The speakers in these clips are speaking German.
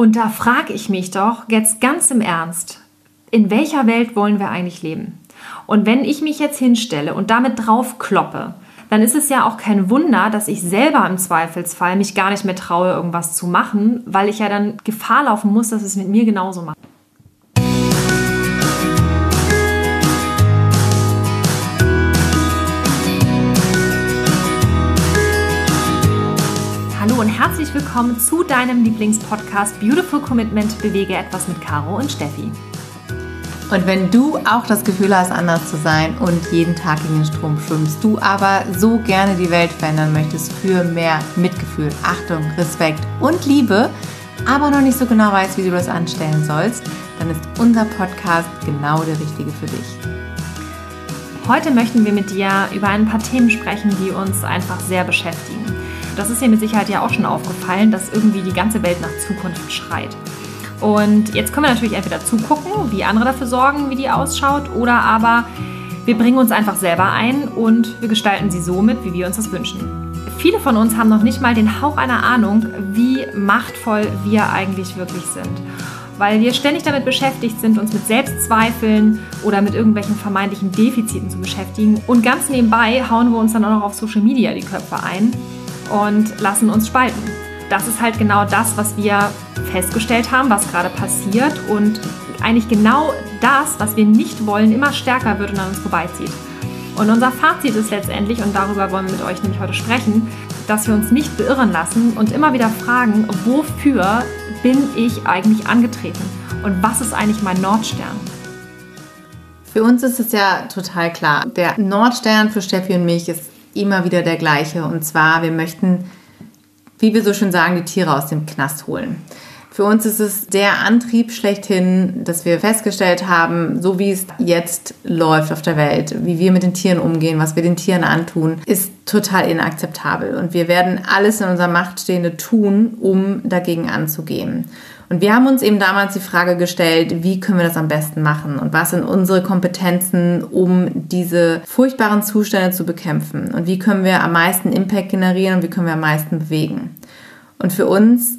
Und da frage ich mich doch jetzt ganz im Ernst, in welcher Welt wollen wir eigentlich leben? Und wenn ich mich jetzt hinstelle und damit drauf kloppe, dann ist es ja auch kein Wunder, dass ich selber im Zweifelsfall mich gar nicht mehr traue, irgendwas zu machen, weil ich ja dann Gefahr laufen muss, dass es mit mir genauso macht. Herzlich willkommen zu deinem Lieblingspodcast Beautiful Commitment Bewege etwas mit Caro und Steffi. Und wenn du auch das Gefühl hast, anders zu sein und jeden Tag gegen den Strom schwimmst, du aber so gerne die Welt verändern möchtest für mehr Mitgefühl, Achtung, Respekt und Liebe, aber noch nicht so genau weißt, wie du das anstellen sollst, dann ist unser Podcast genau der richtige für dich. Heute möchten wir mit dir über ein paar Themen sprechen, die uns einfach sehr beschäftigen. Das ist dir mit Sicherheit ja auch schon aufgefallen, dass irgendwie die ganze Welt nach Zukunft schreit. Und jetzt können wir natürlich entweder zugucken, wie andere dafür sorgen, wie die ausschaut, oder aber wir bringen uns einfach selber ein und wir gestalten sie so mit, wie wir uns das wünschen. Viele von uns haben noch nicht mal den Hauch einer Ahnung, wie machtvoll wir eigentlich wirklich sind. Weil wir ständig damit beschäftigt sind, uns mit Selbstzweifeln oder mit irgendwelchen vermeintlichen Defiziten zu beschäftigen. Und ganz nebenbei hauen wir uns dann auch noch auf Social Media die Köpfe ein und lassen uns spalten das ist halt genau das, was wir festgestellt haben, was gerade passiert und eigentlich genau das, was wir nicht wollen, immer stärker wird und an uns vorbeizieht. Und unser Fazit ist letztendlich, und darüber wollen wir mit euch nämlich heute sprechen, dass wir uns nicht beirren lassen und immer wieder fragen, wofür bin ich eigentlich angetreten und was ist eigentlich mein Nordstern? Für uns ist es ja total klar. Der Nordstern für Steffi und mich ist immer wieder der gleiche. Und zwar, wir möchten wie wir so schön sagen, die Tiere aus dem Knast holen. Für uns ist es der Antrieb schlechthin, dass wir festgestellt haben, so wie es jetzt läuft auf der Welt, wie wir mit den Tieren umgehen, was wir den Tieren antun, ist total inakzeptabel. Und wir werden alles in unserer Macht Stehende tun, um dagegen anzugehen. Und wir haben uns eben damals die Frage gestellt, wie können wir das am besten machen und was sind unsere Kompetenzen, um diese furchtbaren Zustände zu bekämpfen und wie können wir am meisten Impact generieren und wie können wir am meisten bewegen. Und für uns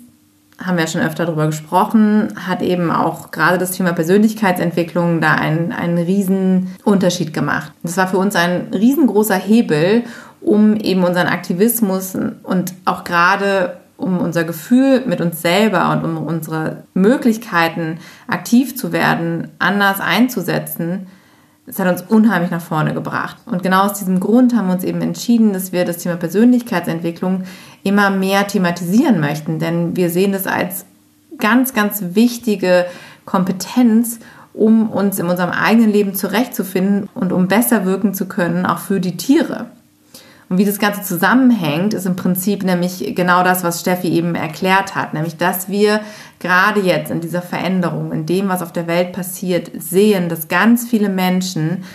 haben wir schon öfter darüber gesprochen, hat eben auch gerade das Thema Persönlichkeitsentwicklung da einen, einen riesen Unterschied gemacht. Das war für uns ein riesengroßer Hebel, um eben unseren Aktivismus und auch gerade um unser Gefühl mit uns selber und um unsere Möglichkeiten aktiv zu werden, anders einzusetzen, das hat uns unheimlich nach vorne gebracht. Und genau aus diesem Grund haben wir uns eben entschieden, dass wir das Thema Persönlichkeitsentwicklung immer mehr thematisieren möchten, denn wir sehen das als ganz, ganz wichtige Kompetenz, um uns in unserem eigenen Leben zurechtzufinden und um besser wirken zu können, auch für die Tiere. Und wie das Ganze zusammenhängt, ist im Prinzip nämlich genau das, was Steffi eben erklärt hat, nämlich dass wir gerade jetzt in dieser Veränderung, in dem, was auf der Welt passiert, sehen, dass ganz viele Menschen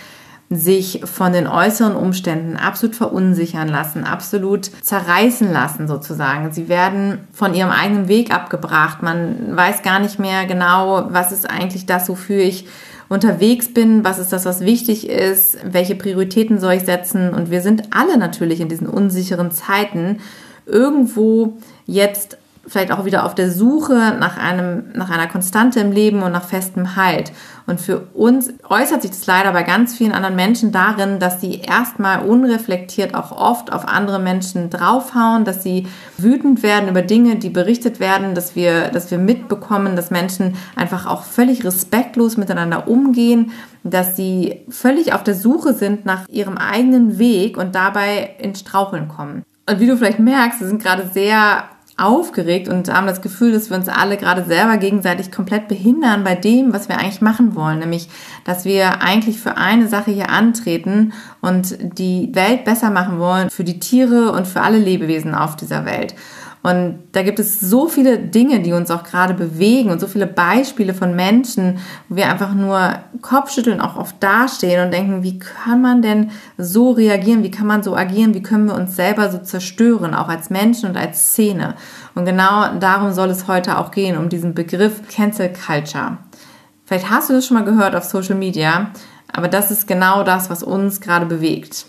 sich von den äußeren Umständen absolut verunsichern lassen, absolut zerreißen lassen sozusagen. Sie werden von ihrem eigenen Weg abgebracht. Man weiß gar nicht mehr genau, was ist eigentlich das, wofür ich unterwegs bin, was ist das, was wichtig ist, welche Prioritäten soll ich setzen. Und wir sind alle natürlich in diesen unsicheren Zeiten irgendwo jetzt vielleicht auch wieder auf der Suche nach einem, nach einer Konstante im Leben und nach festem Halt. Und für uns äußert sich das leider bei ganz vielen anderen Menschen darin, dass sie erstmal unreflektiert auch oft auf andere Menschen draufhauen, dass sie wütend werden über Dinge, die berichtet werden, dass wir, dass wir mitbekommen, dass Menschen einfach auch völlig respektlos miteinander umgehen, dass sie völlig auf der Suche sind nach ihrem eigenen Weg und dabei ins Straucheln kommen. Und wie du vielleicht merkst, sie sind gerade sehr aufgeregt und haben das Gefühl, dass wir uns alle gerade selber gegenseitig komplett behindern bei dem, was wir eigentlich machen wollen. Nämlich, dass wir eigentlich für eine Sache hier antreten und die Welt besser machen wollen für die Tiere und für alle Lebewesen auf dieser Welt. Und da gibt es so viele Dinge, die uns auch gerade bewegen und so viele Beispiele von Menschen, wo wir einfach nur Kopfschütteln auch oft dastehen und denken, wie kann man denn so reagieren? Wie kann man so agieren? Wie können wir uns selber so zerstören, auch als Menschen und als Szene? Und genau darum soll es heute auch gehen, um diesen Begriff Cancel Culture. Vielleicht hast du das schon mal gehört auf Social Media, aber das ist genau das, was uns gerade bewegt.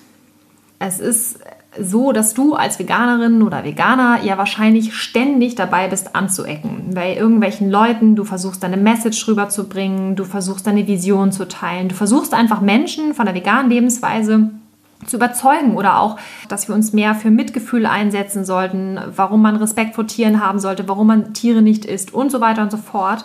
Es ist so, dass du als Veganerin oder Veganer ja wahrscheinlich ständig dabei bist anzuecken. Bei irgendwelchen Leuten, du versuchst deine Message rüberzubringen, du versuchst deine Vision zu teilen, du versuchst einfach Menschen von der veganen Lebensweise zu überzeugen oder auch, dass wir uns mehr für Mitgefühl einsetzen sollten, warum man Respekt vor Tieren haben sollte, warum man Tiere nicht isst und so weiter und so fort.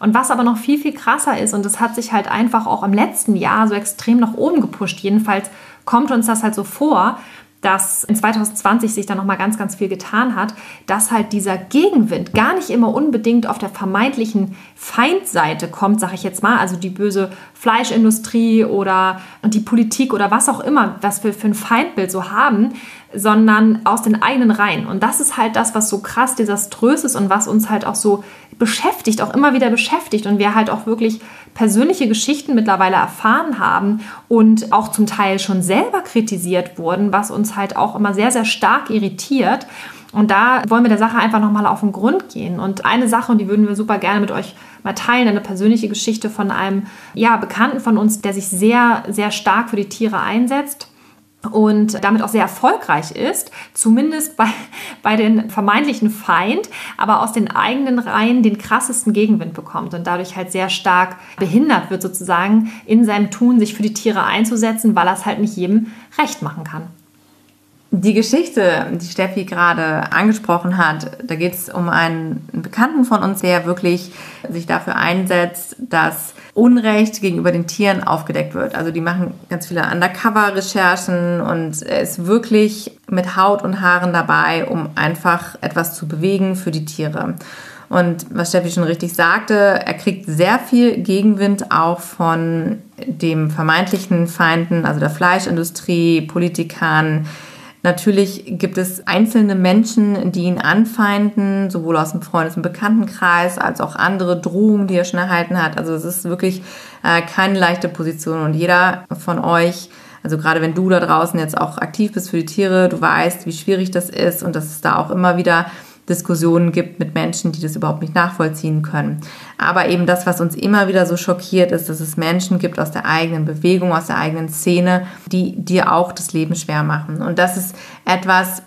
Und was aber noch viel, viel krasser ist, und das hat sich halt einfach auch im letzten Jahr so extrem nach oben gepusht, jedenfalls kommt uns das halt so vor, dass in 2020 sich da noch mal ganz ganz viel getan hat, dass halt dieser Gegenwind gar nicht immer unbedingt auf der vermeintlichen Feindseite kommt, sage ich jetzt mal, also die böse Fleischindustrie oder die Politik oder was auch immer, was wir für ein Feindbild so haben, sondern aus den eigenen Reihen. Und das ist halt das, was so krass desaströs ist und was uns halt auch so beschäftigt, auch immer wieder beschäftigt und wir halt auch wirklich persönliche Geschichten mittlerweile erfahren haben und auch zum Teil schon selber kritisiert wurden, was uns halt auch immer sehr, sehr stark irritiert. Und da wollen wir der Sache einfach nochmal auf den Grund gehen. Und eine Sache, und die würden wir super gerne mit euch mal teilen, eine persönliche Geschichte von einem ja, Bekannten von uns, der sich sehr, sehr stark für die Tiere einsetzt und damit auch sehr erfolgreich ist, zumindest bei, bei den vermeintlichen Feind, aber aus den eigenen Reihen den krassesten Gegenwind bekommt und dadurch halt sehr stark behindert wird, sozusagen in seinem Tun, sich für die Tiere einzusetzen, weil er es halt nicht jedem recht machen kann. Die Geschichte, die Steffi gerade angesprochen hat, da geht es um einen Bekannten von uns, der wirklich sich dafür einsetzt, dass Unrecht gegenüber den Tieren aufgedeckt wird. Also die machen ganz viele Undercover-Recherchen und ist wirklich mit Haut und Haaren dabei, um einfach etwas zu bewegen für die Tiere. Und was Steffi schon richtig sagte, er kriegt sehr viel Gegenwind auch von dem vermeintlichen Feinden, also der Fleischindustrie, Politikern, Natürlich gibt es einzelne Menschen, die ihn anfeinden, sowohl aus dem Freundes- und Bekanntenkreis als auch andere Drohungen, die er schon erhalten hat. Also es ist wirklich äh, keine leichte Position und jeder von euch, also gerade wenn du da draußen jetzt auch aktiv bist für die Tiere, du weißt, wie schwierig das ist und dass es da auch immer wieder Diskussionen gibt mit Menschen, die das überhaupt nicht nachvollziehen können. Aber eben das, was uns immer wieder so schockiert, ist, dass es Menschen gibt aus der eigenen Bewegung, aus der eigenen Szene, die dir auch das Leben schwer machen. Und das ist etwas,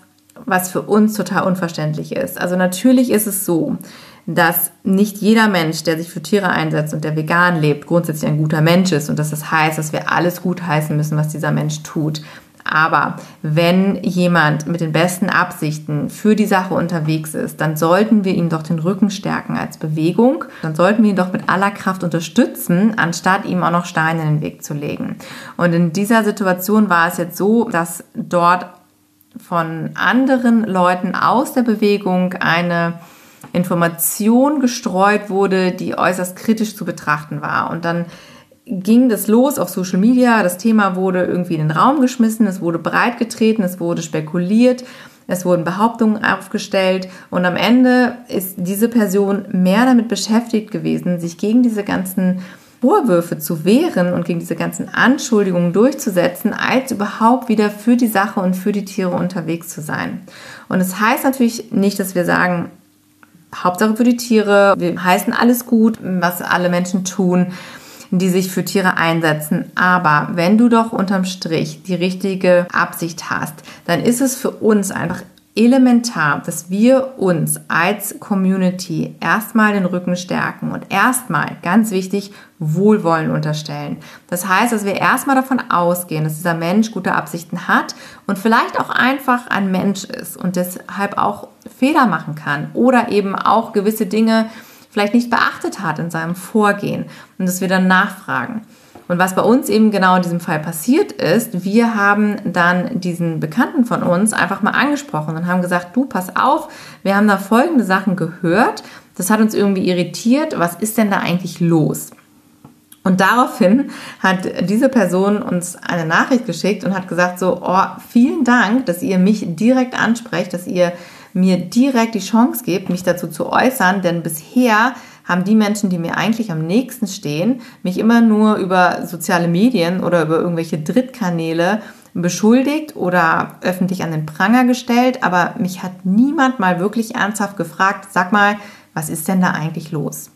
was für uns total unverständlich ist. Also natürlich ist es so, dass nicht jeder Mensch, der sich für Tiere einsetzt und der vegan lebt, grundsätzlich ein guter Mensch ist und dass das heißt, dass wir alles gut heißen müssen, was dieser Mensch tut. Aber wenn jemand mit den besten Absichten für die Sache unterwegs ist, dann sollten wir ihm doch den Rücken stärken als Bewegung. Dann sollten wir ihn doch mit aller Kraft unterstützen, anstatt ihm auch noch Steine in den Weg zu legen. Und in dieser Situation war es jetzt so, dass dort von anderen Leuten aus der Bewegung eine Information gestreut wurde, die äußerst kritisch zu betrachten war. Und dann ging das los auf Social Media. Das Thema wurde irgendwie in den Raum geschmissen, es wurde breitgetreten, es wurde spekuliert, es wurden Behauptungen aufgestellt und am Ende ist diese Person mehr damit beschäftigt gewesen, sich gegen diese ganzen Vorwürfe zu wehren und gegen diese ganzen Anschuldigungen durchzusetzen, als überhaupt wieder für die Sache und für die Tiere unterwegs zu sein. Und es das heißt natürlich nicht, dass wir sagen, Hauptsache für die Tiere, wir heißen alles gut, was alle Menschen tun die sich für Tiere einsetzen. Aber wenn du doch unterm Strich die richtige Absicht hast, dann ist es für uns einfach elementar, dass wir uns als Community erstmal den Rücken stärken und erstmal, ganz wichtig, Wohlwollen unterstellen. Das heißt, dass wir erstmal davon ausgehen, dass dieser Mensch gute Absichten hat und vielleicht auch einfach ein Mensch ist und deshalb auch Fehler machen kann oder eben auch gewisse Dinge vielleicht nicht beachtet hat in seinem Vorgehen und dass wir dann nachfragen. Und was bei uns eben genau in diesem Fall passiert ist, wir haben dann diesen Bekannten von uns einfach mal angesprochen und haben gesagt, du pass auf, wir haben da folgende Sachen gehört, das hat uns irgendwie irritiert, was ist denn da eigentlich los? Und daraufhin hat diese Person uns eine Nachricht geschickt und hat gesagt so, oh, vielen Dank, dass ihr mich direkt ansprecht, dass ihr mir direkt die Chance gibt, mich dazu zu äußern, denn bisher haben die Menschen, die mir eigentlich am nächsten stehen, mich immer nur über soziale Medien oder über irgendwelche Drittkanäle beschuldigt oder öffentlich an den Pranger gestellt, aber mich hat niemand mal wirklich ernsthaft gefragt, sag mal, was ist denn da eigentlich los?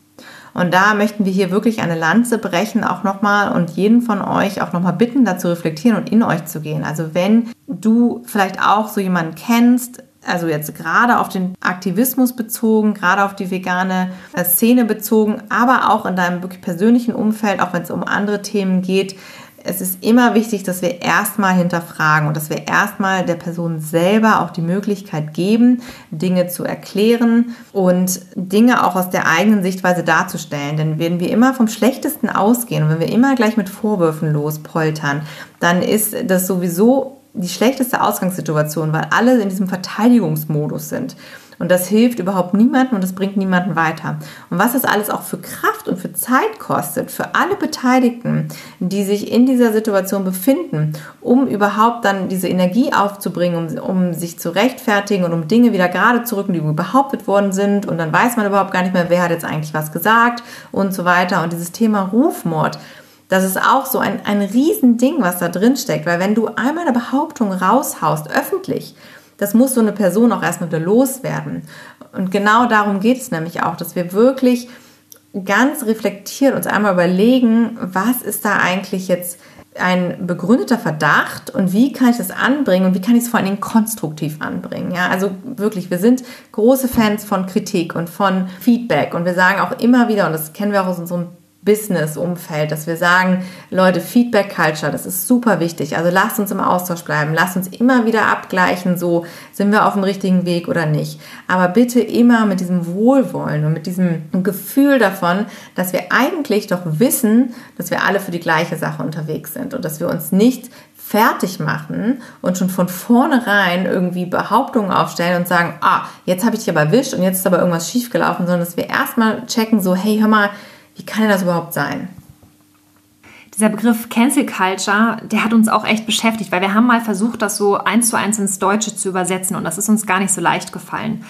Und da möchten wir hier wirklich eine Lanze brechen, auch nochmal und jeden von euch auch nochmal bitten, dazu reflektieren und in euch zu gehen. Also wenn du vielleicht auch so jemanden kennst, also jetzt gerade auf den Aktivismus bezogen, gerade auf die vegane äh, Szene bezogen, aber auch in deinem wirklich persönlichen Umfeld, auch wenn es um andere Themen geht. Es ist immer wichtig, dass wir erstmal hinterfragen und dass wir erstmal der Person selber auch die Möglichkeit geben, Dinge zu erklären und Dinge auch aus der eigenen Sichtweise darzustellen. Denn wenn wir immer vom Schlechtesten ausgehen und wenn wir immer gleich mit Vorwürfen lospoltern, dann ist das sowieso die schlechteste Ausgangssituation, weil alle in diesem Verteidigungsmodus sind. Und das hilft überhaupt niemandem und das bringt niemanden weiter. Und was das alles auch für Kraft und für Zeit kostet, für alle Beteiligten, die sich in dieser Situation befinden, um überhaupt dann diese Energie aufzubringen, um, um sich zu rechtfertigen und um Dinge wieder gerade zu rücken, die behauptet worden sind. Und dann weiß man überhaupt gar nicht mehr, wer hat jetzt eigentlich was gesagt und so weiter. Und dieses Thema Rufmord, das ist auch so ein, ein Riesending, was da drin steckt, weil wenn du einmal eine Behauptung raushaust, öffentlich, das muss so eine Person auch erstmal wieder loswerden. Und genau darum geht es nämlich auch, dass wir wirklich ganz reflektiert uns einmal überlegen, was ist da eigentlich jetzt ein begründeter Verdacht und wie kann ich das anbringen und wie kann ich es vor allen Dingen konstruktiv anbringen. Ja, also wirklich, wir sind große Fans von Kritik und von Feedback und wir sagen auch immer wieder, und das kennen wir auch aus unserem Business-Umfeld, dass wir sagen, Leute, Feedback-Culture, das ist super wichtig. Also lasst uns im Austausch bleiben, lasst uns immer wieder abgleichen, so sind wir auf dem richtigen Weg oder nicht. Aber bitte immer mit diesem Wohlwollen und mit diesem Gefühl davon, dass wir eigentlich doch wissen, dass wir alle für die gleiche Sache unterwegs sind und dass wir uns nicht fertig machen und schon von vornherein irgendwie Behauptungen aufstellen und sagen, ah, jetzt habe ich dich aber erwischt und jetzt ist aber irgendwas schiefgelaufen, sondern dass wir erstmal checken, so, hey, hör mal, wie kann denn das überhaupt sein? Dieser Begriff Cancel Culture, der hat uns auch echt beschäftigt, weil wir haben mal versucht, das so eins zu eins ins Deutsche zu übersetzen und das ist uns gar nicht so leicht gefallen.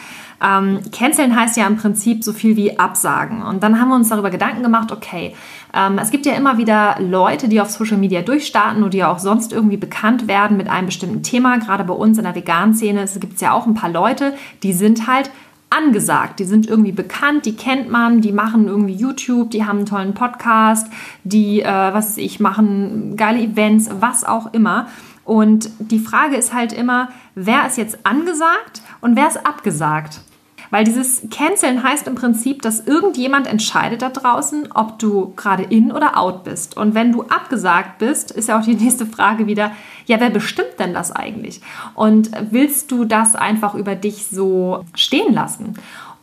Ähm, canceln heißt ja im Prinzip so viel wie absagen. Und dann haben wir uns darüber Gedanken gemacht, okay, ähm, es gibt ja immer wieder Leute, die auf Social Media durchstarten oder die auch sonst irgendwie bekannt werden mit einem bestimmten Thema. Gerade bei uns in der veganen Szene gibt es ja auch ein paar Leute, die sind halt angesagt. Die sind irgendwie bekannt, die kennt man, die machen irgendwie YouTube, die haben einen tollen Podcast, die, äh, was weiß ich, machen geile Events, was auch immer. Und die Frage ist halt immer, wer ist jetzt angesagt und wer ist abgesagt? Weil dieses Canceln heißt im Prinzip, dass irgendjemand entscheidet da draußen, ob du gerade in oder out bist. Und wenn du abgesagt bist, ist ja auch die nächste Frage wieder, ja, wer bestimmt denn das eigentlich? Und willst du das einfach über dich so stehen lassen?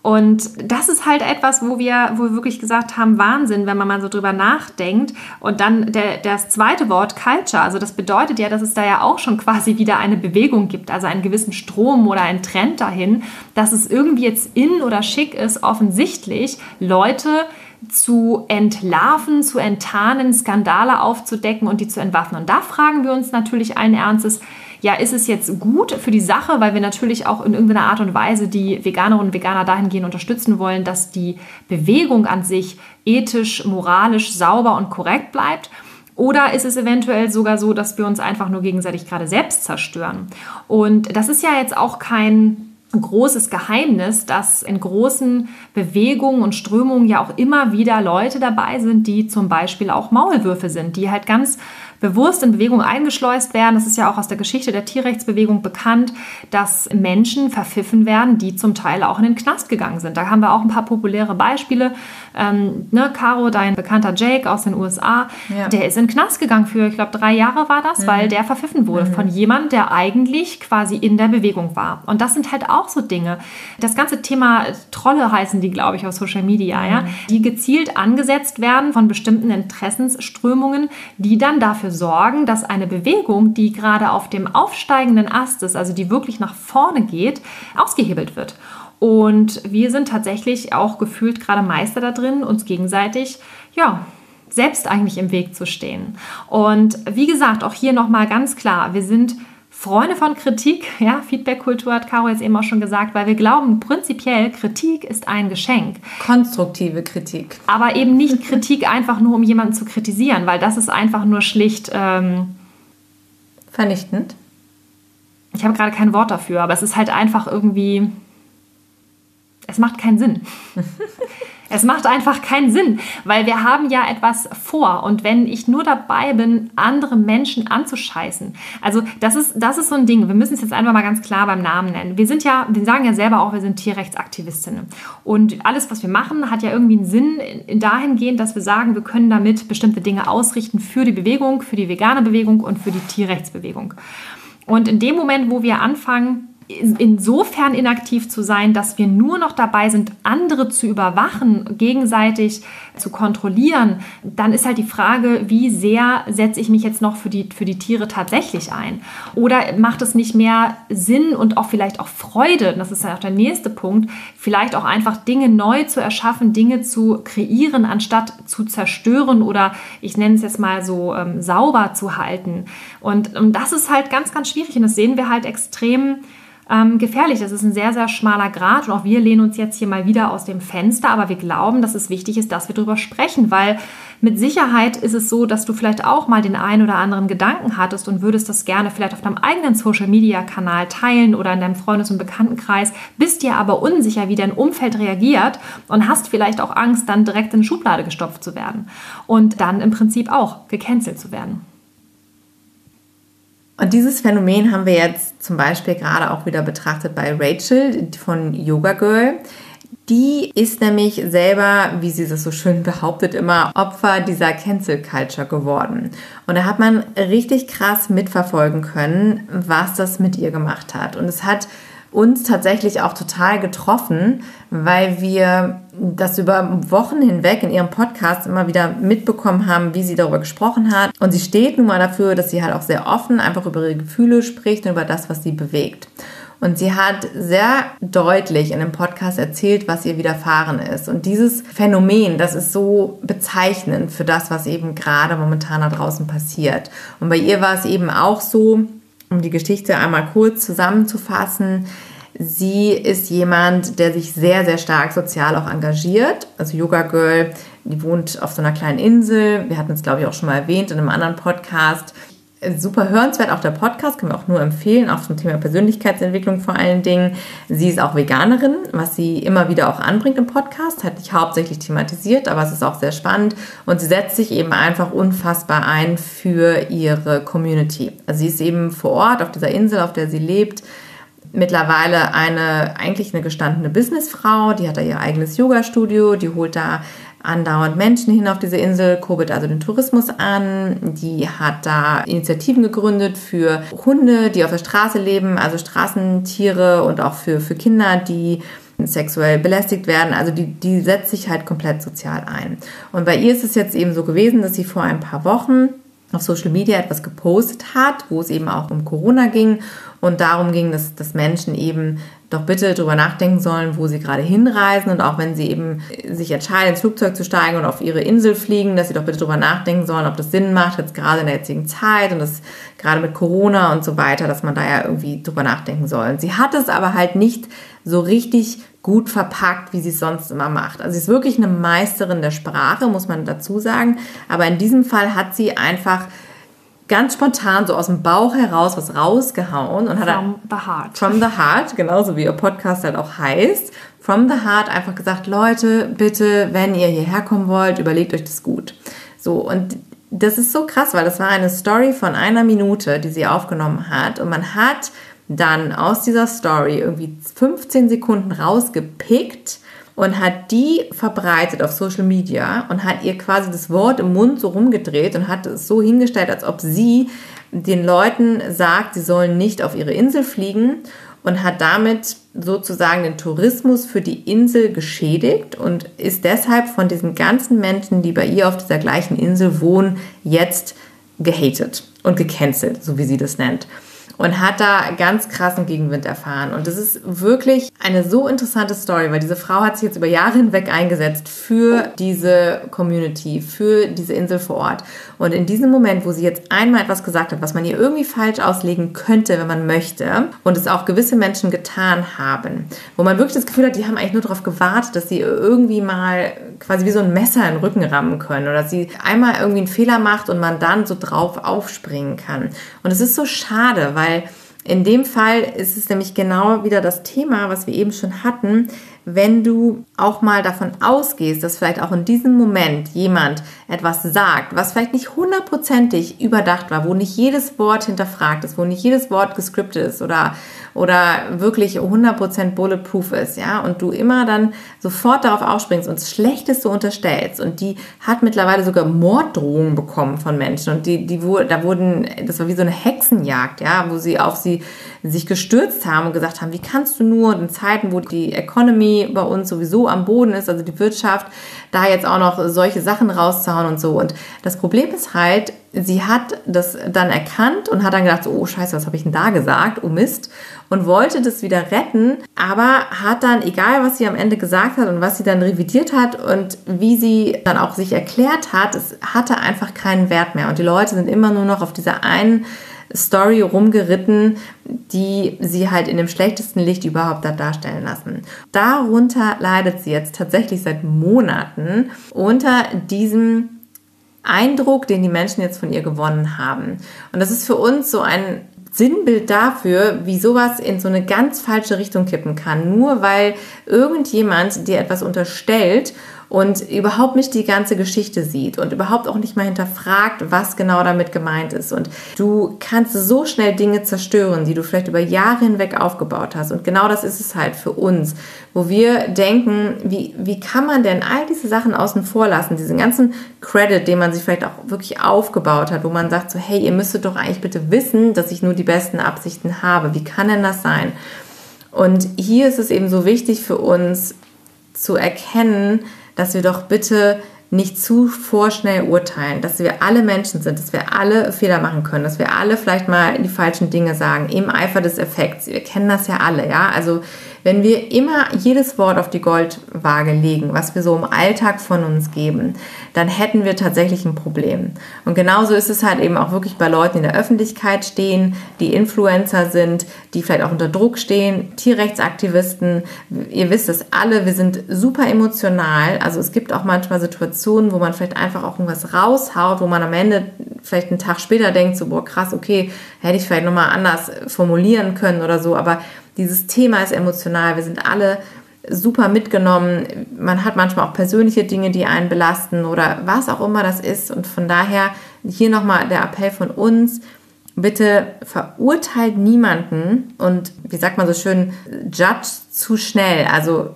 Und das ist halt etwas, wo wir, wo wir wirklich gesagt haben, Wahnsinn, wenn man mal so drüber nachdenkt. Und dann der, das zweite Wort, Culture, also das bedeutet ja, dass es da ja auch schon quasi wieder eine Bewegung gibt, also einen gewissen Strom oder einen Trend dahin, dass es irgendwie jetzt in oder schick ist, offensichtlich Leute zu entlarven, zu enttarnen, Skandale aufzudecken und die zu entwaffnen. Und da fragen wir uns natürlich allen Ernstes, ja, ist es jetzt gut für die Sache, weil wir natürlich auch in irgendeiner Art und Weise die Veganerinnen und Veganer dahingehend unterstützen wollen, dass die Bewegung an sich ethisch, moralisch, sauber und korrekt bleibt. Oder ist es eventuell sogar so, dass wir uns einfach nur gegenseitig gerade selbst zerstören? Und das ist ja jetzt auch kein großes Geheimnis, dass in großen Bewegungen und Strömungen ja auch immer wieder Leute dabei sind, die zum Beispiel auch Maulwürfe sind, die halt ganz bewusst in Bewegung eingeschleust werden. Das ist ja auch aus der Geschichte der Tierrechtsbewegung bekannt, dass Menschen verpfiffen werden, die zum Teil auch in den Knast gegangen sind. Da haben wir auch ein paar populäre Beispiele. Ähm, ne, Caro, dein bekannter Jake aus den USA, ja. der ist in den Knast gegangen für, ich glaube, drei Jahre war das, mhm. weil der verpfiffen wurde mhm. von jemand, der eigentlich quasi in der Bewegung war. Und das sind halt auch so Dinge. Das ganze Thema Trolle heißen die, glaube ich, auf Social Media, mhm. ja, die gezielt angesetzt werden von bestimmten Interessensströmungen, die dann dafür sorgen, dass eine Bewegung, die gerade auf dem aufsteigenden Ast ist, also die wirklich nach vorne geht, ausgehebelt wird. Und wir sind tatsächlich auch gefühlt gerade Meister da drin, uns gegenseitig, ja, selbst eigentlich im Weg zu stehen. Und wie gesagt, auch hier nochmal ganz klar, wir sind Freunde von Kritik, ja, Feedback-Kultur hat Caro jetzt eben auch schon gesagt, weil wir glauben, prinzipiell Kritik ist ein Geschenk. Konstruktive Kritik. Aber eben nicht Kritik einfach nur, um jemanden zu kritisieren, weil das ist einfach nur schlicht ähm, vernichtend. Ich habe gerade kein Wort dafür, aber es ist halt einfach irgendwie, es macht keinen Sinn. Es macht einfach keinen Sinn, weil wir haben ja etwas vor. Und wenn ich nur dabei bin, andere Menschen anzuscheißen, also das ist, das ist so ein Ding. Wir müssen es jetzt einfach mal ganz klar beim Namen nennen. Wir sind ja, wir sagen ja selber auch, wir sind Tierrechtsaktivistinnen. Und alles, was wir machen, hat ja irgendwie einen Sinn dahingehend, dass wir sagen, wir können damit bestimmte Dinge ausrichten für die Bewegung, für die vegane Bewegung und für die Tierrechtsbewegung. Und in dem Moment, wo wir anfangen, insofern inaktiv zu sein, dass wir nur noch dabei sind, andere zu überwachen, gegenseitig zu kontrollieren, dann ist halt die Frage, wie sehr setze ich mich jetzt noch für die, für die Tiere tatsächlich ein? Oder macht es nicht mehr Sinn und auch vielleicht auch Freude, das ist ja auch der nächste Punkt, vielleicht auch einfach Dinge neu zu erschaffen, Dinge zu kreieren, anstatt zu zerstören oder ich nenne es jetzt mal so ähm, sauber zu halten. Und, und das ist halt ganz, ganz schwierig und das sehen wir halt extrem ähm, gefährlich. Das ist ein sehr, sehr schmaler Grad und auch wir lehnen uns jetzt hier mal wieder aus dem Fenster, aber wir glauben, dass es wichtig ist, dass wir darüber sprechen, weil mit Sicherheit ist es so, dass du vielleicht auch mal den einen oder anderen Gedanken hattest und würdest das gerne vielleicht auf deinem eigenen Social-Media-Kanal teilen oder in deinem Freundes- und Bekanntenkreis, bist dir aber unsicher, wie dein Umfeld reagiert und hast vielleicht auch Angst, dann direkt in eine Schublade gestopft zu werden und dann im Prinzip auch gecancelt zu werden. Und dieses Phänomen haben wir jetzt zum Beispiel gerade auch wieder betrachtet bei Rachel von Yoga Girl. Die ist nämlich selber, wie sie das so schön behauptet, immer Opfer dieser Cancel Culture geworden. Und da hat man richtig krass mitverfolgen können, was das mit ihr gemacht hat. Und es hat uns tatsächlich auch total getroffen, weil wir das über Wochen hinweg in ihrem Podcast immer wieder mitbekommen haben, wie sie darüber gesprochen hat. Und sie steht nun mal dafür, dass sie halt auch sehr offen einfach über ihre Gefühle spricht und über das, was sie bewegt. Und sie hat sehr deutlich in dem Podcast erzählt, was ihr widerfahren ist. Und dieses Phänomen, das ist so bezeichnend für das, was eben gerade momentan da draußen passiert. Und bei ihr war es eben auch so, um die Geschichte einmal kurz zusammenzufassen, sie ist jemand, der sich sehr, sehr stark sozial auch engagiert. Also Yoga Girl, die wohnt auf so einer kleinen Insel. Wir hatten es, glaube ich, auch schon mal erwähnt in einem anderen Podcast. Super hörenswert auch der Podcast, können wir auch nur empfehlen, auch zum Thema Persönlichkeitsentwicklung vor allen Dingen. Sie ist auch Veganerin, was sie immer wieder auch anbringt im Podcast, hat nicht hauptsächlich thematisiert, aber es ist auch sehr spannend und sie setzt sich eben einfach unfassbar ein für ihre Community. Also sie ist eben vor Ort auf dieser Insel, auf der sie lebt, mittlerweile eine eigentlich eine gestandene Businessfrau, die hat da ihr eigenes Yoga-Studio, die holt da andauernd Menschen hin auf diese Insel, kurbelt also den Tourismus an. Die hat da Initiativen gegründet für Hunde, die auf der Straße leben, also Straßentiere und auch für, für Kinder, die sexuell belästigt werden. Also die, die setzt sich halt komplett sozial ein. Und bei ihr ist es jetzt eben so gewesen, dass sie vor ein paar Wochen auf Social Media etwas gepostet hat, wo es eben auch um Corona ging und darum ging, dass, dass Menschen eben doch bitte darüber nachdenken sollen, wo sie gerade hinreisen und auch wenn sie eben sich entscheiden, ins Flugzeug zu steigen und auf ihre Insel fliegen, dass sie doch bitte darüber nachdenken sollen, ob das Sinn macht, jetzt gerade in der jetzigen Zeit und das gerade mit Corona und so weiter, dass man da ja irgendwie drüber nachdenken soll. Und sie hat es aber halt nicht so richtig gut verpackt, wie sie es sonst immer macht. Also sie ist wirklich eine Meisterin der Sprache, muss man dazu sagen. Aber in diesem Fall hat sie einfach ganz spontan so aus dem Bauch heraus was rausgehauen und hat from the heart. From the heart, genauso wie ihr Podcast halt auch heißt. From the heart einfach gesagt, Leute, bitte, wenn ihr hierher kommen wollt, überlegt euch das gut. So und das ist so krass, weil das war eine Story von einer Minute, die sie aufgenommen hat und man hat dann aus dieser Story irgendwie 15 Sekunden rausgepickt und hat die verbreitet auf Social Media und hat ihr quasi das Wort im Mund so rumgedreht und hat es so hingestellt, als ob sie den Leuten sagt, sie sollen nicht auf ihre Insel fliegen und hat damit sozusagen den Tourismus für die Insel geschädigt und ist deshalb von diesen ganzen Menschen, die bei ihr auf dieser gleichen Insel wohnen, jetzt gehatet und gecancelt, so wie sie das nennt und hat da ganz krassen Gegenwind erfahren. Und das ist wirklich eine so interessante Story, weil diese Frau hat sich jetzt über Jahre hinweg eingesetzt für diese Community, für diese Insel vor Ort. Und in diesem Moment, wo sie jetzt einmal etwas gesagt hat, was man ihr irgendwie falsch auslegen könnte, wenn man möchte, und es auch gewisse Menschen getan haben, wo man wirklich das Gefühl hat, die haben eigentlich nur darauf gewartet, dass sie irgendwie mal quasi wie so ein Messer in den Rücken rammen können oder dass sie einmal irgendwie einen Fehler macht und man dann so drauf aufspringen kann. Und es ist so schade, weil in dem Fall ist es nämlich genau wieder das Thema, was wir eben schon hatten. Wenn du auch mal davon ausgehst, dass vielleicht auch in diesem Moment jemand etwas sagt, was vielleicht nicht hundertprozentig überdacht war, wo nicht jedes Wort hinterfragt ist, wo nicht jedes Wort gescriptet ist oder, oder wirklich 100% bulletproof ist, ja, und du immer dann sofort darauf aufspringst und das Schlechteste unterstellst und die hat mittlerweile sogar Morddrohungen bekommen von Menschen und die, die, da wurden, das war wie so eine Hexenjagd, ja, wo sie auf sie sich gestürzt haben und gesagt haben, wie kannst du nur in Zeiten, wo die Economy bei uns sowieso am Boden ist, also die Wirtschaft, da jetzt auch noch solche Sachen rauszuhauen und so. Und das Problem ist halt, sie hat das dann erkannt und hat dann gedacht, oh scheiße, was habe ich denn da gesagt? Oh Mist. Und wollte das wieder retten, aber hat dann, egal was sie am Ende gesagt hat und was sie dann revidiert hat und wie sie dann auch sich erklärt hat, es hatte einfach keinen Wert mehr. Und die Leute sind immer nur noch auf dieser einen Story rumgeritten, die sie halt in dem schlechtesten Licht überhaupt hat darstellen lassen. Darunter leidet sie jetzt tatsächlich seit Monaten unter diesem Eindruck, den die Menschen jetzt von ihr gewonnen haben. Und das ist für uns so ein Sinnbild dafür, wie sowas in so eine ganz falsche Richtung kippen kann. Nur weil irgendjemand dir etwas unterstellt und überhaupt nicht die ganze Geschichte sieht und überhaupt auch nicht mal hinterfragt, was genau damit gemeint ist. Und du kannst so schnell Dinge zerstören, die du vielleicht über Jahre hinweg aufgebaut hast. Und genau das ist es halt für uns, wo wir denken, wie, wie kann man denn all diese Sachen außen vor lassen, diesen ganzen Credit, den man sich vielleicht auch wirklich aufgebaut hat, wo man sagt so, hey, ihr müsstet doch eigentlich bitte wissen, dass ich nur die besten Absichten habe. Wie kann denn das sein? Und hier ist es eben so wichtig für uns zu erkennen, dass wir doch bitte nicht zu vorschnell urteilen, dass wir alle Menschen sind, dass wir alle Fehler machen können, dass wir alle vielleicht mal die falschen Dinge sagen, im Eifer des Effekts. Wir kennen das ja alle, ja. Also wenn wir immer jedes Wort auf die Goldwaage legen, was wir so im Alltag von uns geben, dann hätten wir tatsächlich ein Problem. Und genauso ist es halt eben auch wirklich bei Leuten, die in der Öffentlichkeit stehen, die Influencer sind, die vielleicht auch unter Druck stehen, Tierrechtsaktivisten. Ihr wisst es alle, wir sind super emotional. Also es gibt auch manchmal Situationen, wo man vielleicht einfach auch irgendwas raushaut, wo man am Ende vielleicht einen Tag später denkt, so, boah, krass, okay, hätte ich vielleicht nochmal anders formulieren können oder so. Aber dieses Thema ist emotional. Wir sind alle super mitgenommen. Man hat manchmal auch persönliche Dinge, die einen belasten oder was auch immer das ist. Und von daher hier nochmal der Appell von uns. Bitte verurteilt niemanden und wie sagt man so schön, judge zu schnell. Also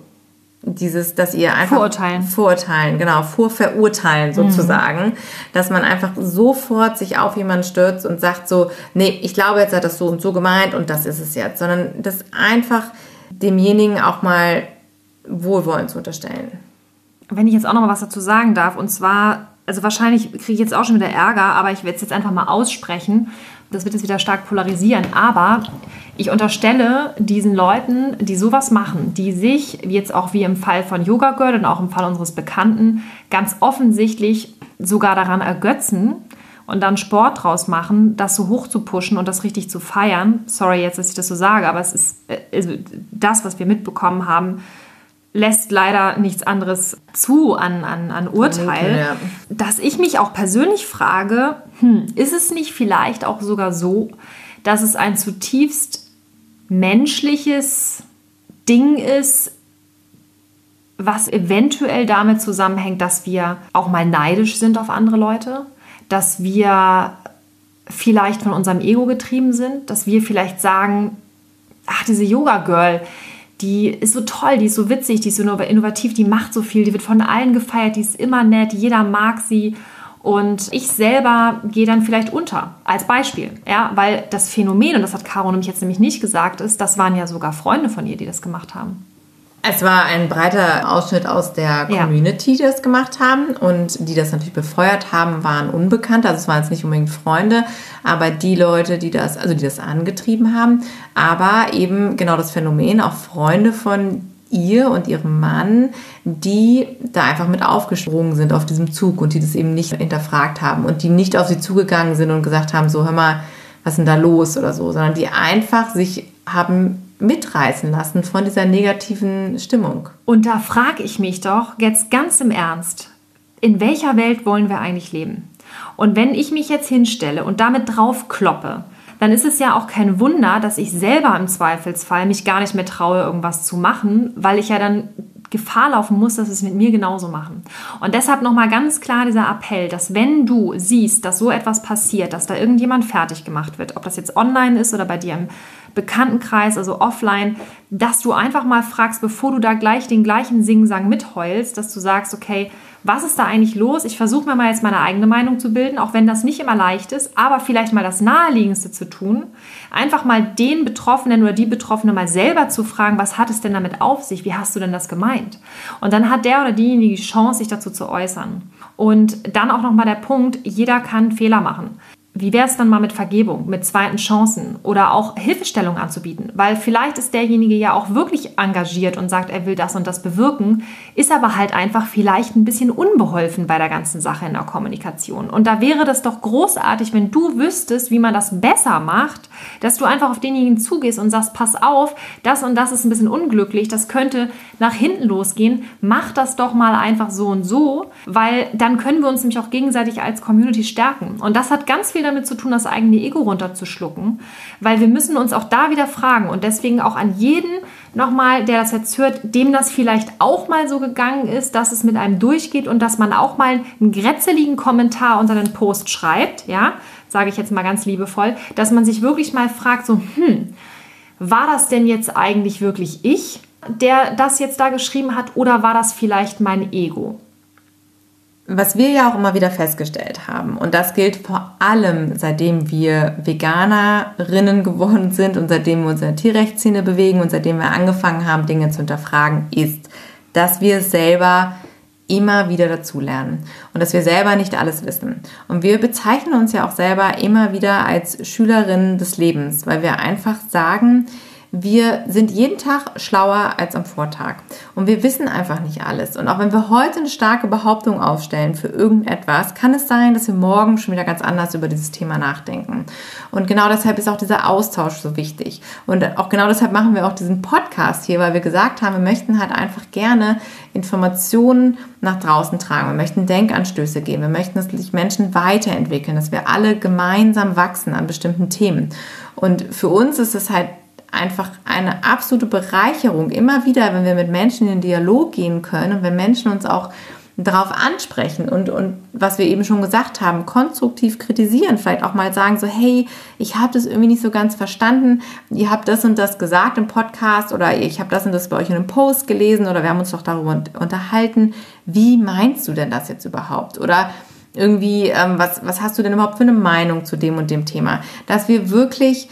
dieses, dass ihr einfach vorurteilen, vorurteilen, genau, vorverurteilen sozusagen, mhm. dass man einfach sofort sich auf jemanden stürzt und sagt so, nee, ich glaube jetzt hat das so und so gemeint und das ist es jetzt, sondern das einfach demjenigen auch mal Wohlwollen zu unterstellen. Wenn ich jetzt auch noch mal was dazu sagen darf, und zwar, also wahrscheinlich kriege ich jetzt auch schon wieder Ärger, aber ich werde es jetzt einfach mal aussprechen. Das wird jetzt wieder stark polarisieren, aber ich unterstelle diesen Leuten, die sowas machen, die sich, jetzt auch wie im Fall von Yoga Girl und auch im Fall unseres Bekannten, ganz offensichtlich sogar daran ergötzen und dann Sport draus machen, das so hoch zu pushen und das richtig zu feiern. Sorry jetzt, dass ich das so sage, aber es ist also das, was wir mitbekommen haben, lässt leider nichts anderes zu an, an, an Urteil, ja. dass ich mich auch persönlich frage, hm, ist es nicht vielleicht auch sogar so, dass es ein zutiefst menschliches Ding ist, was eventuell damit zusammenhängt, dass wir auch mal neidisch sind auf andere Leute, dass wir vielleicht von unserem Ego getrieben sind, dass wir vielleicht sagen, ach, diese Yoga-Girl, die ist so toll, die ist so witzig, die ist so innovativ, die macht so viel, die wird von allen gefeiert, die ist immer nett, jeder mag sie. Und ich selber gehe dann vielleicht unter, als Beispiel. Ja, weil das Phänomen, und das hat Caro nämlich jetzt nämlich nicht gesagt, ist, das waren ja sogar Freunde von ihr, die das gemacht haben. Es war ein breiter Ausschnitt aus der Community, die das gemacht haben und die das natürlich befeuert haben, waren unbekannt. Also es waren jetzt nicht unbedingt Freunde, aber die Leute, die das, also die das angetrieben haben, aber eben genau das Phänomen, auch Freunde von ihr und ihrem Mann, die da einfach mit aufgesprungen sind auf diesem Zug und die das eben nicht hinterfragt haben und die nicht auf sie zugegangen sind und gesagt haben, so hör mal, was ist denn da los oder so, sondern die einfach sich haben mitreißen lassen von dieser negativen Stimmung. Und da frage ich mich doch jetzt ganz im Ernst, in welcher Welt wollen wir eigentlich leben? Und wenn ich mich jetzt hinstelle und damit drauf kloppe, dann ist es ja auch kein Wunder, dass ich selber im Zweifelsfall mich gar nicht mehr traue, irgendwas zu machen, weil ich ja dann Gefahr laufen muss, dass es mit mir genauso machen. Und deshalb nochmal ganz klar dieser Appell, dass wenn du siehst, dass so etwas passiert, dass da irgendjemand fertig gemacht wird, ob das jetzt online ist oder bei dir im Bekanntenkreis, also offline, dass du einfach mal fragst, bevor du da gleich den gleichen Singsang mitheulst, dass du sagst, okay, was ist da eigentlich los? Ich versuche mir mal jetzt meine eigene Meinung zu bilden, auch wenn das nicht immer leicht ist, aber vielleicht mal das Naheliegendste zu tun. Einfach mal den Betroffenen oder die Betroffene mal selber zu fragen, was hat es denn damit auf sich? Wie hast du denn das gemeint? Und dann hat der oder diejenige die Chance, sich dazu zu äußern. Und dann auch nochmal der Punkt, jeder kann Fehler machen. Wie wäre es dann mal mit Vergebung, mit zweiten Chancen oder auch Hilfestellung anzubieten? Weil vielleicht ist derjenige ja auch wirklich engagiert und sagt, er will das und das bewirken, ist aber halt einfach vielleicht ein bisschen unbeholfen bei der ganzen Sache in der Kommunikation. Und da wäre das doch großartig, wenn du wüsstest, wie man das besser macht, dass du einfach auf denjenigen zugehst und sagst, pass auf, das und das ist ein bisschen unglücklich, das könnte nach hinten losgehen, mach das doch mal einfach so und so, weil dann können wir uns nämlich auch gegenseitig als Community stärken. Und das hat ganz viel damit zu tun, das eigene Ego runterzuschlucken, weil wir müssen uns auch da wieder fragen und deswegen auch an jeden nochmal, der das jetzt hört, dem das vielleicht auch mal so gegangen ist, dass es mit einem durchgeht und dass man auch mal einen grätzeligen Kommentar unter den Post schreibt, ja, sage ich jetzt mal ganz liebevoll, dass man sich wirklich mal fragt, so, hm, war das denn jetzt eigentlich wirklich ich, der das jetzt da geschrieben hat, oder war das vielleicht mein Ego? Was wir ja auch immer wieder festgestellt haben, und das gilt vor allem seitdem wir Veganerinnen geworden sind und seitdem wir uns in der Tierrechtsszene bewegen und seitdem wir angefangen haben, Dinge zu hinterfragen, ist, dass wir selber immer wieder dazulernen und dass wir selber nicht alles wissen. Und wir bezeichnen uns ja auch selber immer wieder als Schülerinnen des Lebens, weil wir einfach sagen, wir sind jeden Tag schlauer als am Vortag. Und wir wissen einfach nicht alles. Und auch wenn wir heute eine starke Behauptung aufstellen für irgendetwas, kann es sein, dass wir morgen schon wieder ganz anders über dieses Thema nachdenken. Und genau deshalb ist auch dieser Austausch so wichtig. Und auch genau deshalb machen wir auch diesen Podcast hier, weil wir gesagt haben, wir möchten halt einfach gerne Informationen nach draußen tragen. Wir möchten Denkanstöße geben. Wir möchten, dass sich Menschen weiterentwickeln, dass wir alle gemeinsam wachsen an bestimmten Themen. Und für uns ist es halt einfach eine absolute Bereicherung, immer wieder, wenn wir mit Menschen in den Dialog gehen können und wenn Menschen uns auch darauf ansprechen und, und was wir eben schon gesagt haben, konstruktiv kritisieren, vielleicht auch mal sagen so, hey, ich habe das irgendwie nicht so ganz verstanden, ihr habt das und das gesagt im Podcast oder ich habe das und das bei euch in einem Post gelesen oder wir haben uns doch darüber unterhalten, wie meinst du denn das jetzt überhaupt? Oder irgendwie, ähm, was, was hast du denn überhaupt für eine Meinung zu dem und dem Thema? Dass wir wirklich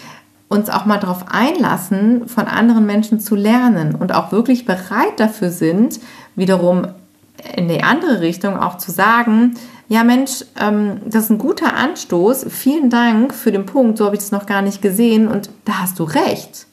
uns auch mal darauf einlassen, von anderen Menschen zu lernen und auch wirklich bereit dafür sind, wiederum in die andere Richtung auch zu sagen, ja Mensch, ähm, das ist ein guter Anstoß, vielen Dank für den Punkt, so habe ich das noch gar nicht gesehen und da hast du recht.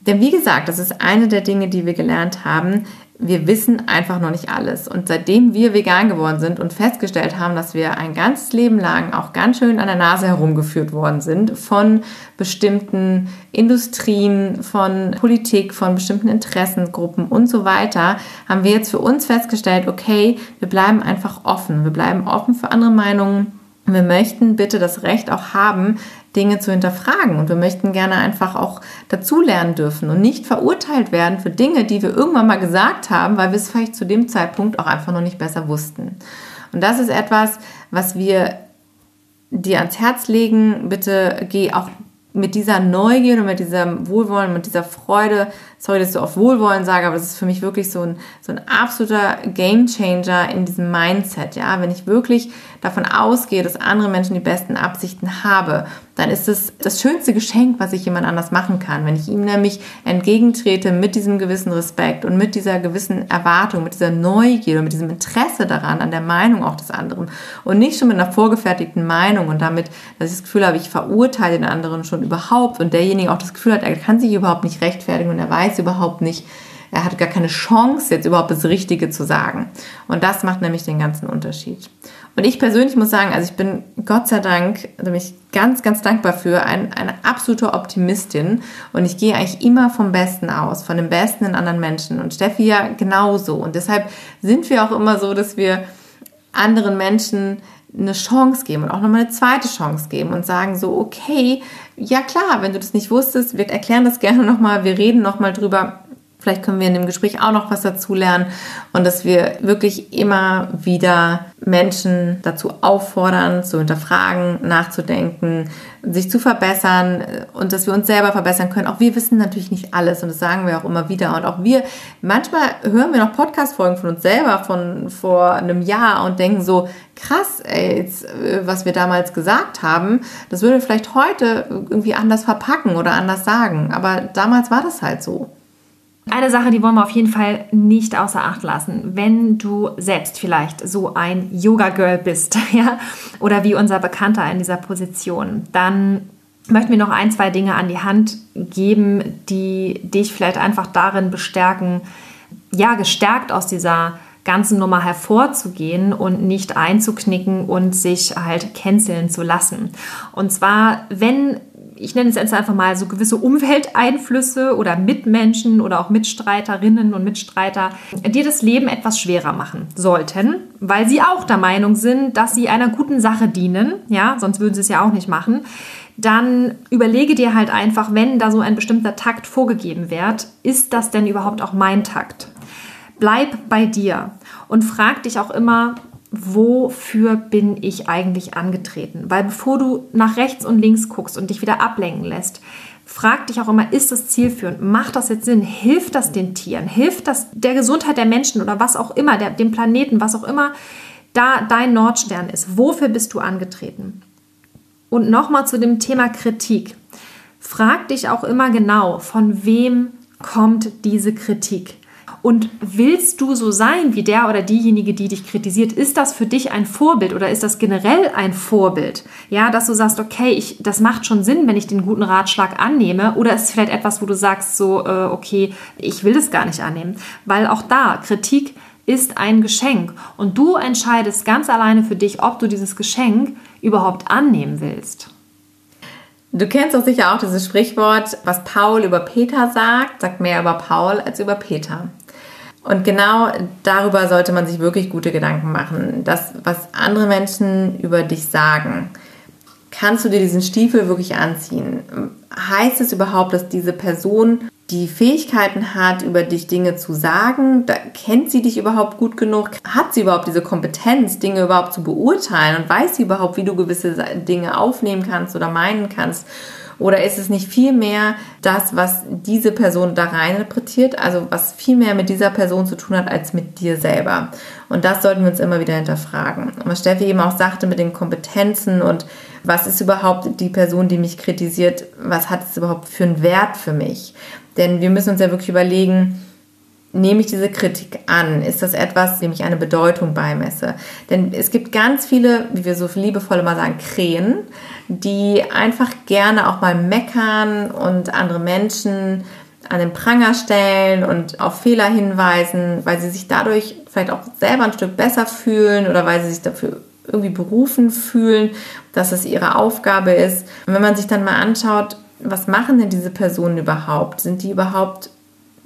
Denn wie gesagt, das ist eine der Dinge, die wir gelernt haben, wir wissen einfach noch nicht alles. Und seitdem wir vegan geworden sind und festgestellt haben, dass wir ein ganzes Leben lang auch ganz schön an der Nase herumgeführt worden sind von bestimmten Industrien, von Politik, von bestimmten Interessengruppen und so weiter, haben wir jetzt für uns festgestellt, okay, wir bleiben einfach offen. Wir bleiben offen für andere Meinungen. Wir möchten bitte das Recht auch haben, Dinge zu hinterfragen. Und wir möchten gerne einfach auch dazulernen dürfen und nicht verurteilt werden für Dinge, die wir irgendwann mal gesagt haben, weil wir es vielleicht zu dem Zeitpunkt auch einfach noch nicht besser wussten. Und das ist etwas, was wir dir ans Herz legen. Bitte geh auch mit dieser Neugier und mit diesem Wohlwollen, mit dieser Freude, sorry, dass ich so oft Wohlwollen sage, aber das ist für mich wirklich so ein, so ein absoluter Gamechanger in diesem Mindset, ja. Wenn ich wirklich davon ausgehe, dass andere Menschen die besten Absichten habe, dann ist es das schönste Geschenk, was ich jemand anders machen kann. Wenn ich ihm nämlich entgegentrete mit diesem gewissen Respekt und mit dieser gewissen Erwartung, mit dieser Neugier mit diesem Interesse daran, an der Meinung auch des anderen und nicht schon mit einer vorgefertigten Meinung und damit, dass ich das Gefühl habe, ich verurteile den anderen schon überhaupt und derjenige auch das Gefühl hat, er kann sich überhaupt nicht rechtfertigen und er weiß überhaupt nicht, er hat gar keine Chance, jetzt überhaupt das Richtige zu sagen. Und das macht nämlich den ganzen Unterschied. Und ich persönlich muss sagen, also ich bin Gott sei Dank, also mich ganz, ganz dankbar für, ein, eine absolute Optimistin. Und ich gehe eigentlich immer vom Besten aus, von dem Besten in anderen Menschen. Und Steffi ja genauso. Und deshalb sind wir auch immer so, dass wir anderen Menschen eine Chance geben und auch nochmal eine zweite Chance geben und sagen so, okay, ja klar, wenn du das nicht wusstest, wir erklären das gerne nochmal, wir reden nochmal drüber. Vielleicht können wir in dem Gespräch auch noch was dazu lernen und dass wir wirklich immer wieder Menschen dazu auffordern, zu hinterfragen, nachzudenken, sich zu verbessern und dass wir uns selber verbessern können. Auch wir wissen natürlich nicht alles und das sagen wir auch immer wieder. Und auch wir, manchmal hören wir noch Podcast-Folgen von uns selber von vor einem Jahr und denken so, krass, ey, äh, was wir damals gesagt haben, das würde vielleicht heute irgendwie anders verpacken oder anders sagen. Aber damals war das halt so. Eine Sache, die wollen wir auf jeden Fall nicht außer Acht lassen. Wenn du selbst vielleicht so ein Yoga-Girl bist, ja, oder wie unser Bekannter in dieser Position, dann möchten wir noch ein, zwei Dinge an die Hand geben, die dich vielleicht einfach darin bestärken, ja, gestärkt aus dieser ganzen Nummer hervorzugehen und nicht einzuknicken und sich halt canceln zu lassen. Und zwar, wenn ich nenne es jetzt einfach mal so gewisse Umwelteinflüsse oder Mitmenschen oder auch Mitstreiterinnen und Mitstreiter, dir das Leben etwas schwerer machen sollten, weil sie auch der Meinung sind, dass sie einer guten Sache dienen, ja, sonst würden sie es ja auch nicht machen, dann überlege dir halt einfach, wenn da so ein bestimmter Takt vorgegeben wird, ist das denn überhaupt auch mein Takt? Bleib bei dir und frag dich auch immer, wofür bin ich eigentlich angetreten? Weil bevor du nach rechts und links guckst und dich wieder ablenken lässt, frag dich auch immer, ist das zielführend? Macht das jetzt Sinn? Hilft das den Tieren? Hilft das der Gesundheit der Menschen oder was auch immer, der, dem Planeten, was auch immer da dein Nordstern ist? Wofür bist du angetreten? Und nochmal zu dem Thema Kritik. Frag dich auch immer genau, von wem kommt diese Kritik? Und willst du so sein wie der oder diejenige, die dich kritisiert? Ist das für dich ein Vorbild oder ist das generell ein Vorbild? Ja, dass du sagst, okay, ich, das macht schon Sinn, wenn ich den guten Ratschlag annehme. Oder ist es vielleicht etwas, wo du sagst, so, äh, okay, ich will das gar nicht annehmen? Weil auch da, Kritik ist ein Geschenk. Und du entscheidest ganz alleine für dich, ob du dieses Geschenk überhaupt annehmen willst. Du kennst doch sicher auch dieses Sprichwort, was Paul über Peter sagt, sagt mehr über Paul als über Peter. Und genau darüber sollte man sich wirklich gute Gedanken machen. Das, was andere Menschen über dich sagen, kannst du dir diesen Stiefel wirklich anziehen? Heißt es überhaupt, dass diese Person die Fähigkeiten hat, über dich Dinge zu sagen? Da, kennt sie dich überhaupt gut genug? Hat sie überhaupt diese Kompetenz, Dinge überhaupt zu beurteilen? Und weiß sie überhaupt, wie du gewisse Dinge aufnehmen kannst oder meinen kannst? Oder ist es nicht vielmehr das, was diese Person da rein interpretiert, also was viel mehr mit dieser Person zu tun hat als mit dir selber? Und das sollten wir uns immer wieder hinterfragen. Und was Steffi eben auch sagte mit den Kompetenzen und was ist überhaupt die Person, die mich kritisiert, was hat es überhaupt für einen Wert für mich? Denn wir müssen uns ja wirklich überlegen, nehme ich diese Kritik an? Ist das etwas, dem ich eine Bedeutung beimesse? Denn es gibt ganz viele, wie wir so liebevoll immer sagen, Krähen, die einfach gerne auch mal meckern und andere Menschen an den Pranger stellen und auf Fehler hinweisen, weil sie sich dadurch vielleicht auch selber ein Stück besser fühlen oder weil sie sich dafür irgendwie berufen fühlen, dass es ihre Aufgabe ist. Und wenn man sich dann mal anschaut, was machen denn diese Personen überhaupt? Sind die überhaupt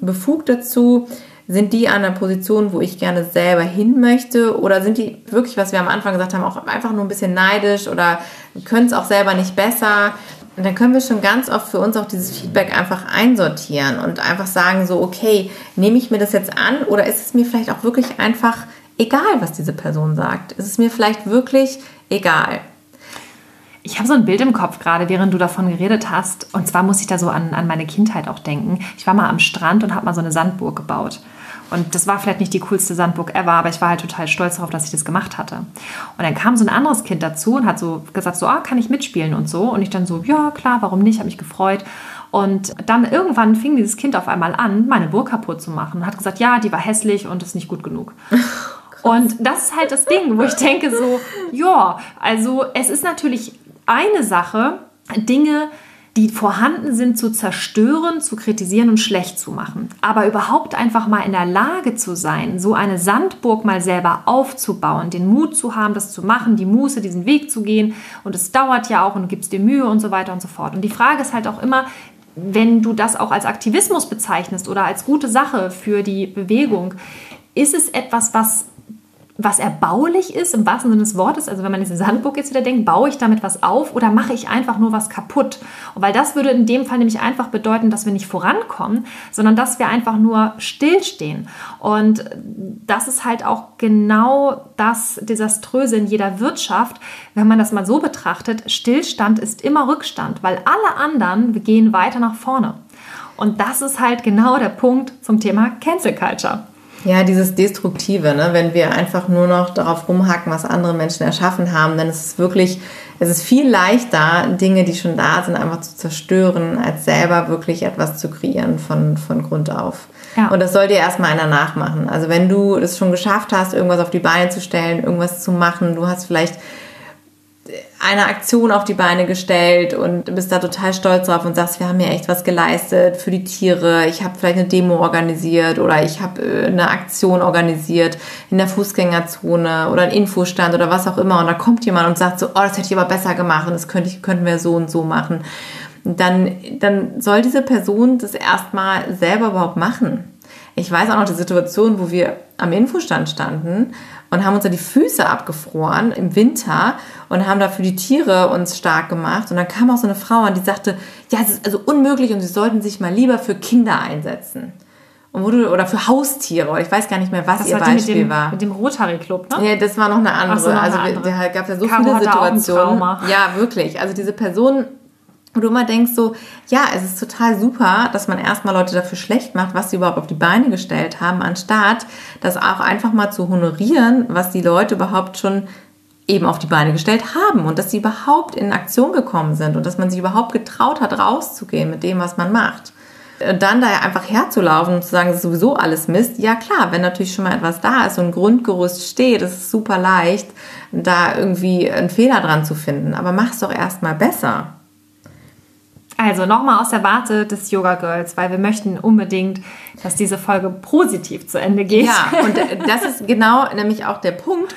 befugt dazu? Sind die an einer Position, wo ich gerne selber hin möchte? Oder sind die wirklich, was wir am Anfang gesagt haben, auch einfach nur ein bisschen neidisch oder können es auch selber nicht besser? Und dann können wir schon ganz oft für uns auch dieses Feedback einfach einsortieren und einfach sagen so, okay, nehme ich mir das jetzt an oder ist es mir vielleicht auch wirklich einfach egal, was diese Person sagt? Ist es mir vielleicht wirklich egal? Ich habe so ein Bild im Kopf gerade, während du davon geredet hast. Und zwar muss ich da so an, an meine Kindheit auch denken. Ich war mal am Strand und habe mal so eine Sandburg gebaut. Und das war vielleicht nicht die coolste Sandburg ever, aber ich war halt total stolz darauf, dass ich das gemacht hatte. Und dann kam so ein anderes Kind dazu und hat so gesagt, so, ah, kann ich mitspielen und so. Und ich dann so, ja, klar, warum nicht, habe mich gefreut. Und dann irgendwann fing dieses Kind auf einmal an, meine Burg kaputt zu machen und hat gesagt, ja, die war hässlich und ist nicht gut genug. Und das ist halt das Ding, wo ich denke so, ja, also es ist natürlich eine Sache, Dinge, die vorhanden sind, zu zerstören, zu kritisieren und schlecht zu machen. Aber überhaupt einfach mal in der Lage zu sein, so eine Sandburg mal selber aufzubauen, den Mut zu haben, das zu machen, die Muße, diesen Weg zu gehen. Und es dauert ja auch und du gibst dir Mühe und so weiter und so fort. Und die Frage ist halt auch immer, wenn du das auch als Aktivismus bezeichnest oder als gute Sache für die Bewegung, ist es etwas, was was erbaulich ist, im wahrsten Sinne des Wortes, also wenn man dieses Handbuch jetzt wieder denkt, baue ich damit was auf oder mache ich einfach nur was kaputt? Und weil das würde in dem Fall nämlich einfach bedeuten, dass wir nicht vorankommen, sondern dass wir einfach nur stillstehen. Und das ist halt auch genau das Desaströse in jeder Wirtschaft, wenn man das mal so betrachtet. Stillstand ist immer Rückstand, weil alle anderen gehen weiter nach vorne. Und das ist halt genau der Punkt zum Thema Cancel Culture. Ja, dieses Destruktive, ne? wenn wir einfach nur noch darauf rumhacken, was andere Menschen erschaffen haben, dann ist es wirklich, es ist viel leichter, Dinge, die schon da sind, einfach zu zerstören, als selber wirklich etwas zu kreieren von, von Grund auf. Ja. Und das soll dir erstmal einer nachmachen. Also wenn du es schon geschafft hast, irgendwas auf die Beine zu stellen, irgendwas zu machen, du hast vielleicht eine Aktion auf die Beine gestellt und bist da total stolz drauf und sagst, wir haben hier echt was geleistet für die Tiere. Ich habe vielleicht eine Demo organisiert oder ich habe äh, eine Aktion organisiert in der Fußgängerzone oder einen Infostand oder was auch immer. Und da kommt jemand und sagt so, oh, das hätte ich aber besser gemacht und das könnte ich, könnten wir so und so machen. dann, dann soll diese Person das erstmal selber überhaupt machen. Ich weiß auch noch die Situation, wo wir am Infostand standen und haben uns da die Füße abgefroren im Winter und haben da für die Tiere uns stark gemacht. Und dann kam auch so eine Frau an, die sagte, ja, es ist also unmöglich und sie sollten sich mal lieber für Kinder einsetzen. Und wo du, oder für Haustiere, oder ich weiß gar nicht mehr, was das ihr Beispiel dem, war. Mit dem Rotary Club, ne? Ja, das war noch eine andere. So, noch eine also andere. da gab es ja so Caro viele Situationen. Ja, wirklich. Also diese Person wo du immer denkst so, ja, es ist total super, dass man erstmal Leute dafür schlecht macht, was sie überhaupt auf die Beine gestellt haben, anstatt das auch einfach mal zu honorieren, was die Leute überhaupt schon eben auf die Beine gestellt haben und dass sie überhaupt in Aktion gekommen sind und dass man sich überhaupt getraut hat, rauszugehen mit dem, was man macht. Und dann da einfach herzulaufen und zu sagen, das ist sowieso alles Mist. Ja klar, wenn natürlich schon mal etwas da ist und ein Grundgerüst steht, ist es super leicht, da irgendwie einen Fehler dran zu finden. Aber mach es doch erstmal besser. Also nochmal aus der Warte des Yoga Girls, weil wir möchten unbedingt, dass diese Folge positiv zu Ende geht. Ja, und das ist genau nämlich auch der Punkt,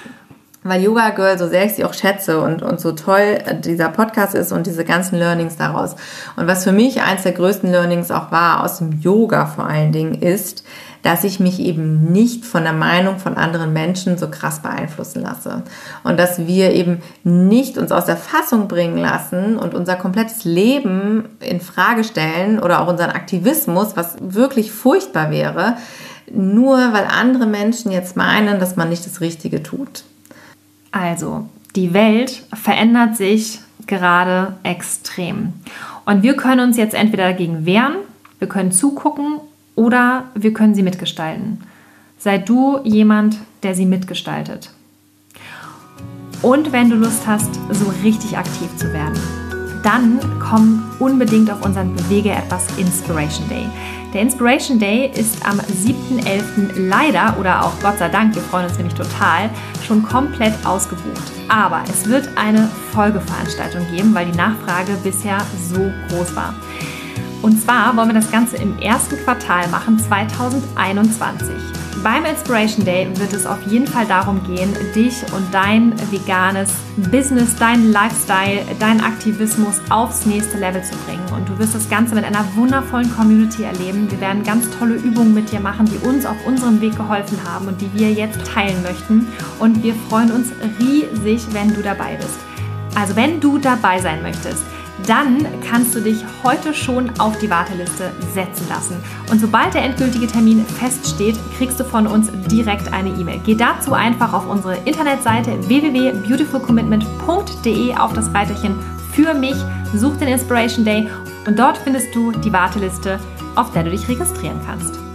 weil Yoga Girl, so sehr ich sie auch schätze und, und so toll dieser Podcast ist und diese ganzen Learnings daraus. Und was für mich eins der größten Learnings auch war, aus dem Yoga vor allen Dingen, ist, dass ich mich eben nicht von der Meinung von anderen Menschen so krass beeinflussen lasse. Und dass wir eben nicht uns aus der Fassung bringen lassen und unser komplettes Leben in Frage stellen oder auch unseren Aktivismus, was wirklich furchtbar wäre, nur weil andere Menschen jetzt meinen, dass man nicht das Richtige tut. Also, die Welt verändert sich gerade extrem. Und wir können uns jetzt entweder dagegen wehren, wir können zugucken oder wir können sie mitgestalten. Sei du jemand, der sie mitgestaltet. Und wenn du Lust hast, so richtig aktiv zu werden, dann komm unbedingt auf unseren Bewege etwas Inspiration Day. Der Inspiration Day ist am 7.11. leider oder auch Gott sei Dank, wir freuen uns nämlich total, schon komplett ausgebucht. Aber es wird eine Folgeveranstaltung geben, weil die Nachfrage bisher so groß war. Und zwar wollen wir das Ganze im ersten Quartal machen, 2021. Beim Inspiration Day wird es auf jeden Fall darum gehen, dich und dein veganes Business, dein Lifestyle, dein Aktivismus aufs nächste Level zu bringen. Und du wirst das Ganze mit einer wundervollen Community erleben. Wir werden ganz tolle Übungen mit dir machen, die uns auf unserem Weg geholfen haben und die wir jetzt teilen möchten. Und wir freuen uns riesig, wenn du dabei bist. Also wenn du dabei sein möchtest, dann kannst du dich heute schon auf die Warteliste setzen lassen. Und sobald der endgültige Termin feststeht, kriegst du von uns direkt eine E-Mail. Geh dazu einfach auf unsere Internetseite www.beautifulcommitment.de auf das Reiterchen für mich, such den Inspiration Day und dort findest du die Warteliste, auf der du dich registrieren kannst.